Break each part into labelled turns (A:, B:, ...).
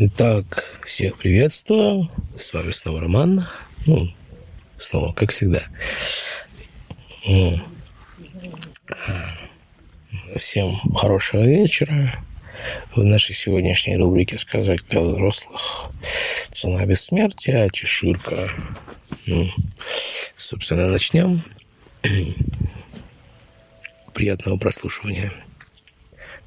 A: Итак, всех приветствую. С вами снова Роман. Ну, снова, как всегда. Всем хорошего вечера. В нашей сегодняшней рубрике «Сказать для взрослых» цена бессмертия, чеширка. Ну, собственно, начнем. Приятного прослушивания.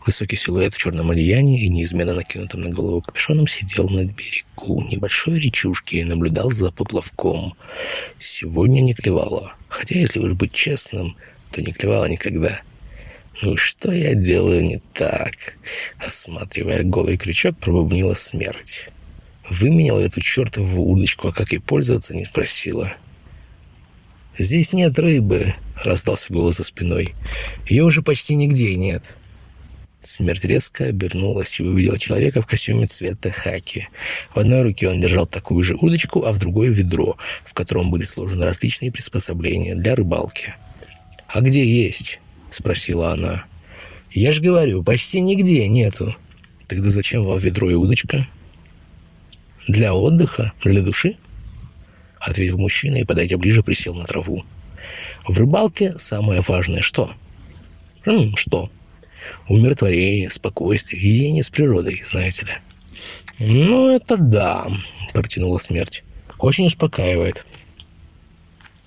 A: Высокий силуэт в черном одеянии и неизменно накинутым на голову капюшоном сидел на берегу небольшой речушки и наблюдал за поплавком. Сегодня не клевало. Хотя, если уж быть честным, то не клевало никогда. «Ну что я делаю не так?» Осматривая голый крючок, пробубнила смерть. Выменяла эту чертову удочку, а как ей пользоваться, не спросила. «Здесь нет рыбы», — раздался голос за спиной. «Ее уже почти нигде нет». Смерть резко обернулась и увидела человека в костюме цвета хаки. В одной руке он держал такую же удочку, а в другой — ведро, в котором были сложены различные приспособления для рыбалки. «А где есть?» — спросила она. «Я же говорю, почти нигде нету». «Тогда зачем вам ведро и удочка?» «Для отдыха? Для души?» — ответил мужчина и, подойдя ближе, присел на траву. «В рыбалке самое важное что?» «М, «Что?» Умиротворение, спокойствие, единение с природой, знаете ли. «Ну, это да», — протянула смерть. «Очень успокаивает».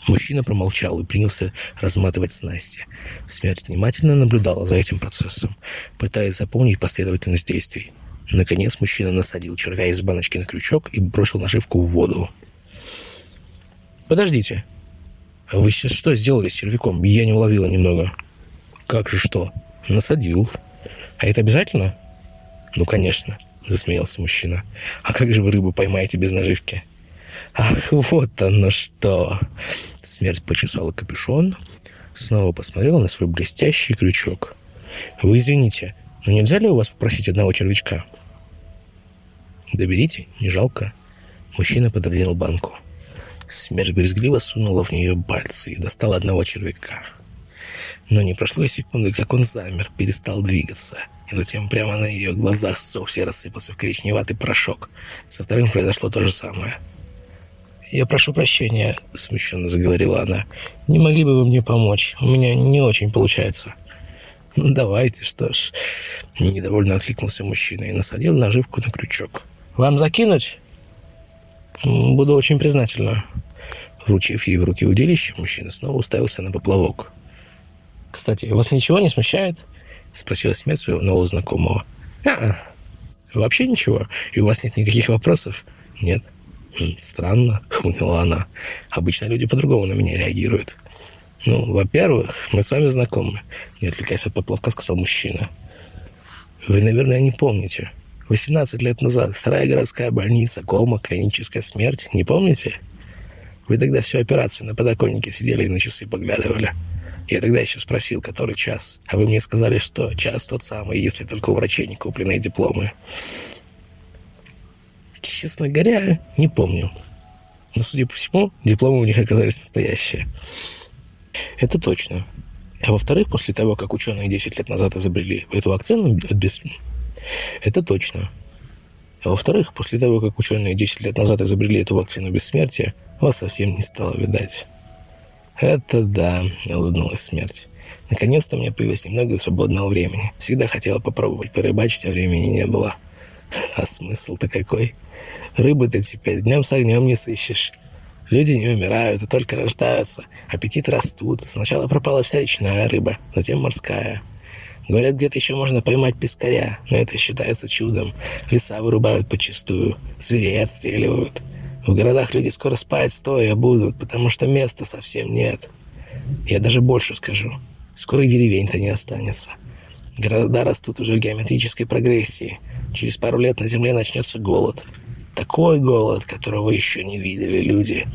A: Мужчина промолчал и принялся разматывать снасти. Смерть внимательно наблюдала за этим процессом, пытаясь запомнить последовательность действий. Наконец мужчина насадил червя из баночки на крючок и бросил наживку в воду. «Подождите. Вы сейчас что сделали с червяком? Я не уловила немного». «Как же что?» Насадил. А это обязательно? Ну, конечно, засмеялся мужчина. А как же вы рыбу поймаете без наживки? Ах, вот оно что! Смерть почесала капюшон, снова посмотрела на свой блестящий крючок. Вы извините, но нельзя ли у вас попросить одного червячка? Доберите, не жалко. Мужчина пододвинул банку. Смерть брезгливо сунула в нее пальцы и достала одного червяка. Но не прошло и секунды, как он замер, перестал двигаться. И затем прямо на ее глазах ссохся и рассыпался в коричневатый порошок. Со вторым произошло то же самое. «Я прошу прощения», — смущенно заговорила она. «Не могли бы вы мне помочь? У меня не очень получается». «Ну, давайте, что ж». Недовольно откликнулся мужчина и насадил наживку на крючок. «Вам закинуть?» «Буду очень признательна». Вручив ей в руки удилище, мужчина снова уставился на поплавок. Кстати, вас ничего не смущает? Спросила смерть своего нового знакомого. А, вообще ничего. И у вас нет никаких вопросов? Нет. Странно, хмыкнула она. Обычно люди по-другому на меня реагируют. Ну, во-первых, мы с вами знакомы. Не отвлекаясь от поплавка, сказал мужчина. Вы, наверное, не помните. 18 лет назад вторая городская больница, кома, клиническая смерть. Не помните? Вы тогда всю операцию на подоконнике сидели и на часы поглядывали. Я тогда еще спросил, который час. А вы мне сказали, что час тот самый, если только у врачей не купленные дипломы. Честно говоря, не помню. Но, судя по всему, дипломы у них оказались настоящие. Это точно. А во-вторых, после того, как ученые 10 лет назад изобрели эту вакцину от бес... Это точно. А во-вторых, после того, как ученые 10 лет назад изобрели эту вакцину бессмертия, вас совсем не стало видать. «Это да», — улыбнулась смерть. «Наконец-то мне появилось немного свободного времени. Всегда хотела попробовать порыбачить, а времени не было. А смысл-то какой? Рыбы-то теперь днем с огнем не сыщешь. Люди не умирают, а только рождаются. Аппетит растут. Сначала пропала вся речная рыба, затем морская. Говорят, где-то еще можно поймать пескаря, но это считается чудом. Леса вырубают почистую, зверей отстреливают». В городах люди скоро спать стоя будут, потому что места совсем нет. Я даже больше скажу. Скоро деревень-то не останется. Города растут уже в геометрической прогрессии. Через пару лет на Земле начнется голод. Такой голод, которого еще не видели люди.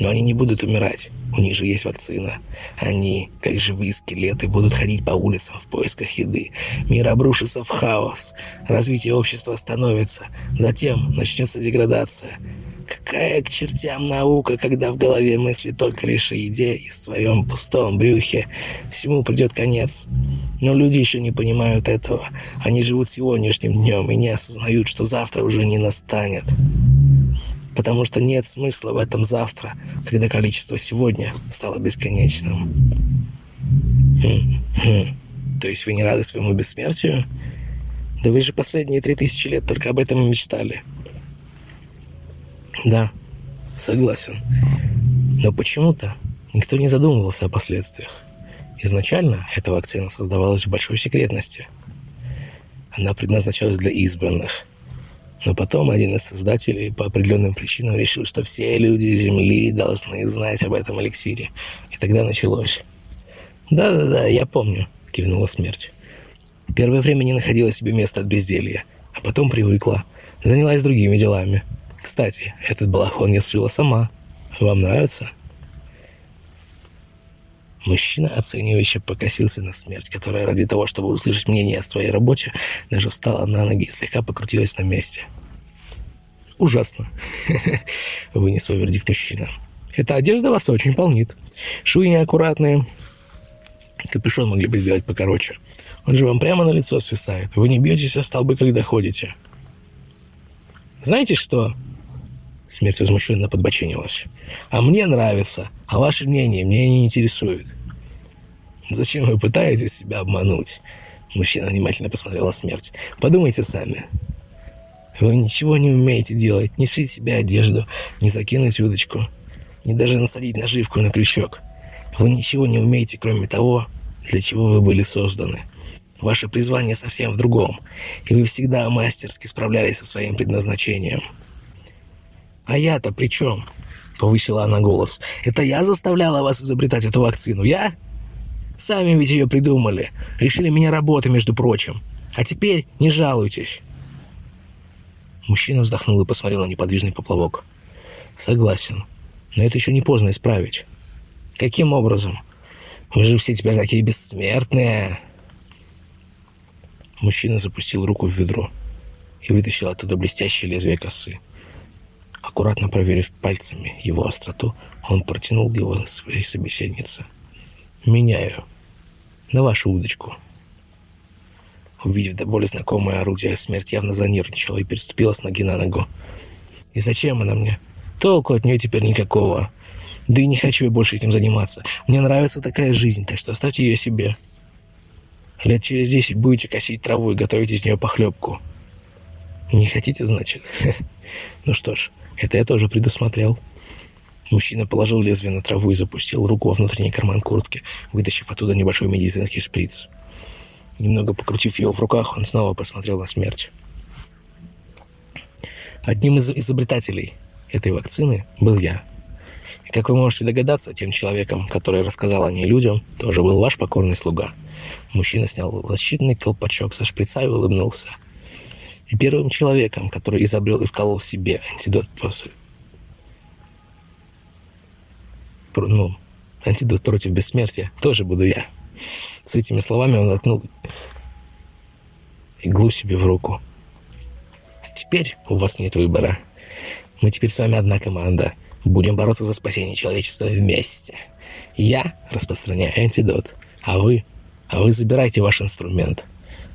A: Но они не будут умирать. У них же есть вакцина. Они, как живые скелеты, будут ходить по улицам в поисках еды. Мир обрушится в хаос. Развитие общества остановится. Затем начнется деградация. Какая к чертям наука, когда в голове мысли только лишь о еде и своем пустом брюхе. Всему придет конец. Но люди еще не понимают этого. Они живут сегодняшним днем и не осознают, что завтра уже не настанет. Потому что нет смысла в этом завтра, когда количество сегодня стало бесконечным. Хм, хм. То есть вы не рады своему бессмертию? Да вы же последние три тысячи лет только об этом и мечтали. Да, согласен. Но почему-то никто не задумывался о последствиях. Изначально эта вакцина создавалась в большой секретности. Она предназначалась для избранных. Но потом один из создателей по определенным причинам решил, что все люди Земли должны знать об этом эликсире. И тогда началось. «Да-да-да, я помню», — кивнула смерть. Первое время не находила себе места от безделья, а потом привыкла. Занялась другими делами — кстати, этот балахон я сшила сама. Вам нравится?» Мужчина, оценивающе покосился на смерть, которая ради того, чтобы услышать мнение о своей работе, даже встала на ноги и слегка покрутилась на месте. «Ужасно!» — вынес свой вердикт мужчина. «Эта одежда вас очень полнит. Швы неаккуратные. Капюшон могли бы сделать покороче. Он же вам прямо на лицо свисает. Вы не бьетесь о столбы, когда ходите». «Знаете что?» Смерть возмущенно подбочинилась. «А мне нравится, а ваше мнение меня не интересует». «Зачем вы пытаетесь себя обмануть?» Мужчина внимательно посмотрел на смерть. «Подумайте сами. Вы ничего не умеете делать, не шить себе одежду, не закинуть удочку, не даже насадить наживку на крючок. Вы ничего не умеете, кроме того, для чего вы были созданы. Ваше призвание совсем в другом, и вы всегда мастерски справлялись со своим предназначением». «А я-то при чем?» — повысила она голос. «Это я заставляла вас изобретать эту вакцину, я? Сами ведь ее придумали. Решили меня работы, между прочим. А теперь не жалуйтесь». Мужчина вздохнул и посмотрел на неподвижный поплавок. «Согласен. Но это еще не поздно исправить. Каким образом? Вы же все теперь такие бессмертные!» Мужчина запустил руку в ведро и вытащил оттуда блестящее лезвие косы. Аккуратно проверив пальцами его остроту, он протянул его своей собеседнице. «Меняю. На вашу удочку». Увидев до боли знакомое орудие, смерть явно занервничала и переступила с ноги на ногу. «И зачем она мне? Толку от нее теперь никакого. Да и не хочу я больше этим заниматься. Мне нравится такая жизнь, так что оставьте ее себе. Лет через десять будете косить траву и готовить из нее похлебку. Не хотите, значит? Ну что ж, это я тоже предусмотрел. Мужчина положил лезвие на траву и запустил руку во внутренний карман куртки, вытащив оттуда небольшой медицинский шприц. Немного покрутив его в руках, он снова посмотрел на смерть. Одним из изобретателей этой вакцины был я. И, как вы можете догадаться, тем человеком, который рассказал о ней людям, тоже был ваш покорный слуга. Мужчина снял защитный колпачок со шприца и улыбнулся – и первым человеком, который изобрел и вколол себе антидот после... Ну, антидот против бессмертия тоже буду я. С этими словами он воткнул иглу себе в руку. Теперь у вас нет выбора. Мы теперь с вами одна команда. Будем бороться за спасение человечества вместе. Я распространяю антидот, а вы, а вы забирайте ваш инструмент.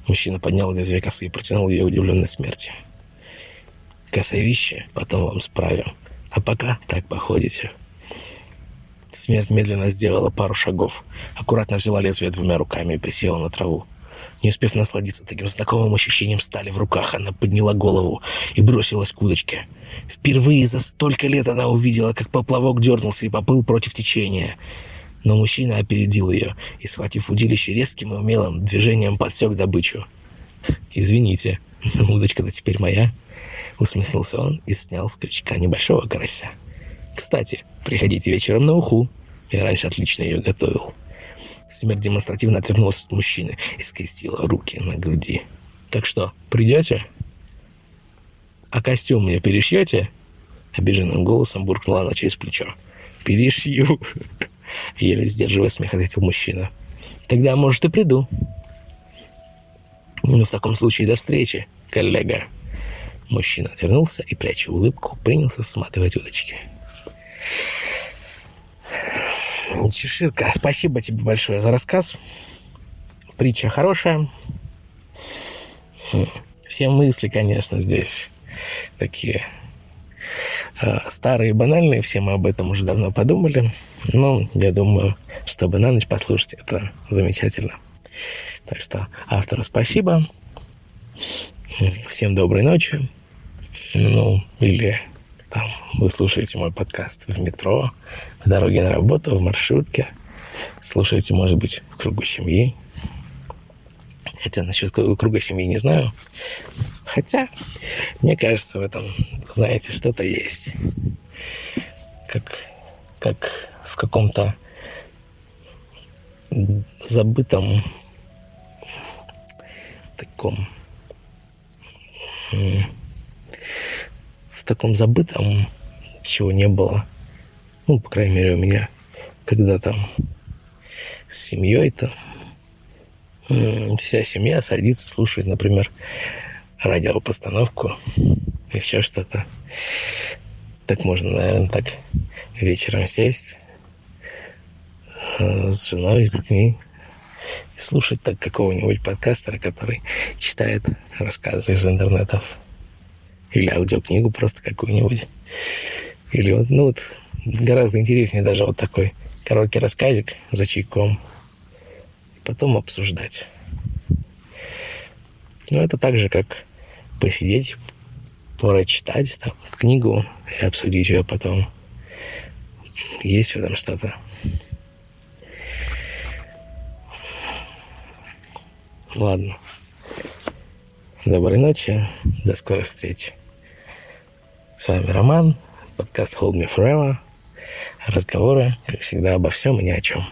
A: Мужчина поднял лезвие косы и протянул ее удивленной смерти. «Косовище потом вам справим, а пока так походите». Смерть медленно сделала пару шагов, аккуратно взяла лезвие двумя руками и присела на траву. Не успев насладиться таким знакомым ощущением стали в руках, она подняла голову и бросилась к удочке. Впервые за столько лет она увидела, как поплавок дернулся и поплыл против течения — но мужчина опередил ее и, схватив удилище резким и умелым движением, подсек добычу. «Извините, но удочка-то теперь моя», — усмехнулся он и снял с крючка небольшого карася. «Кстати, приходите вечером на уху. Я раньше отлично ее готовил». Смерть демонстративно отвернулась от мужчины и скрестила руки на груди. «Так что, придете?» «А костюм мне перешьете?» Обиженным голосом буркнула она через плечо. «Перешью!» Еле сдерживая смех, ответил мужчина. Тогда, может, и приду. Ну, в таком случае до встречи, коллега. Мужчина отвернулся и, пряча улыбку, принялся сматывать удочки. Чеширка, спасибо тебе большое за рассказ. Притча хорошая. Все мысли, конечно, здесь такие э, старые, банальные. Все мы об этом уже давно подумали. Но я думаю, чтобы на ночь послушать, это замечательно. Так что автору спасибо. Всем доброй ночи. Ну, или там вы слушаете мой подкаст в метро, в дороге на работу, в маршрутке. Слушаете, может быть, в кругу семьи. Хотя насчет круга семьи не знаю. Хотя, мне кажется, в этом, знаете, что-то есть. Как, как в каком-то забытом таком в таком забытом, чего не было. Ну, по крайней мере, у меня когда там с семьей-то вся семья садится, слушает, например, радиопостановку, еще что-то. Так можно, наверное, так вечером сесть э, с женой, с детьми, и слушать так какого-нибудь подкастера, который читает рассказы из интернетов. Или аудиокнигу просто какую-нибудь. Или вот, ну вот, гораздо интереснее даже вот такой короткий рассказик за чайком. И потом обсуждать. Ну, это так же, как посидеть, прочитать там книгу и обсудить ее потом. Есть в этом что-то. Ладно. Доброй ночи. До скорой встречи. С вами Роман. Подкаст Hold Me Forever. Разговоры, как всегда, обо всем и ни о чем.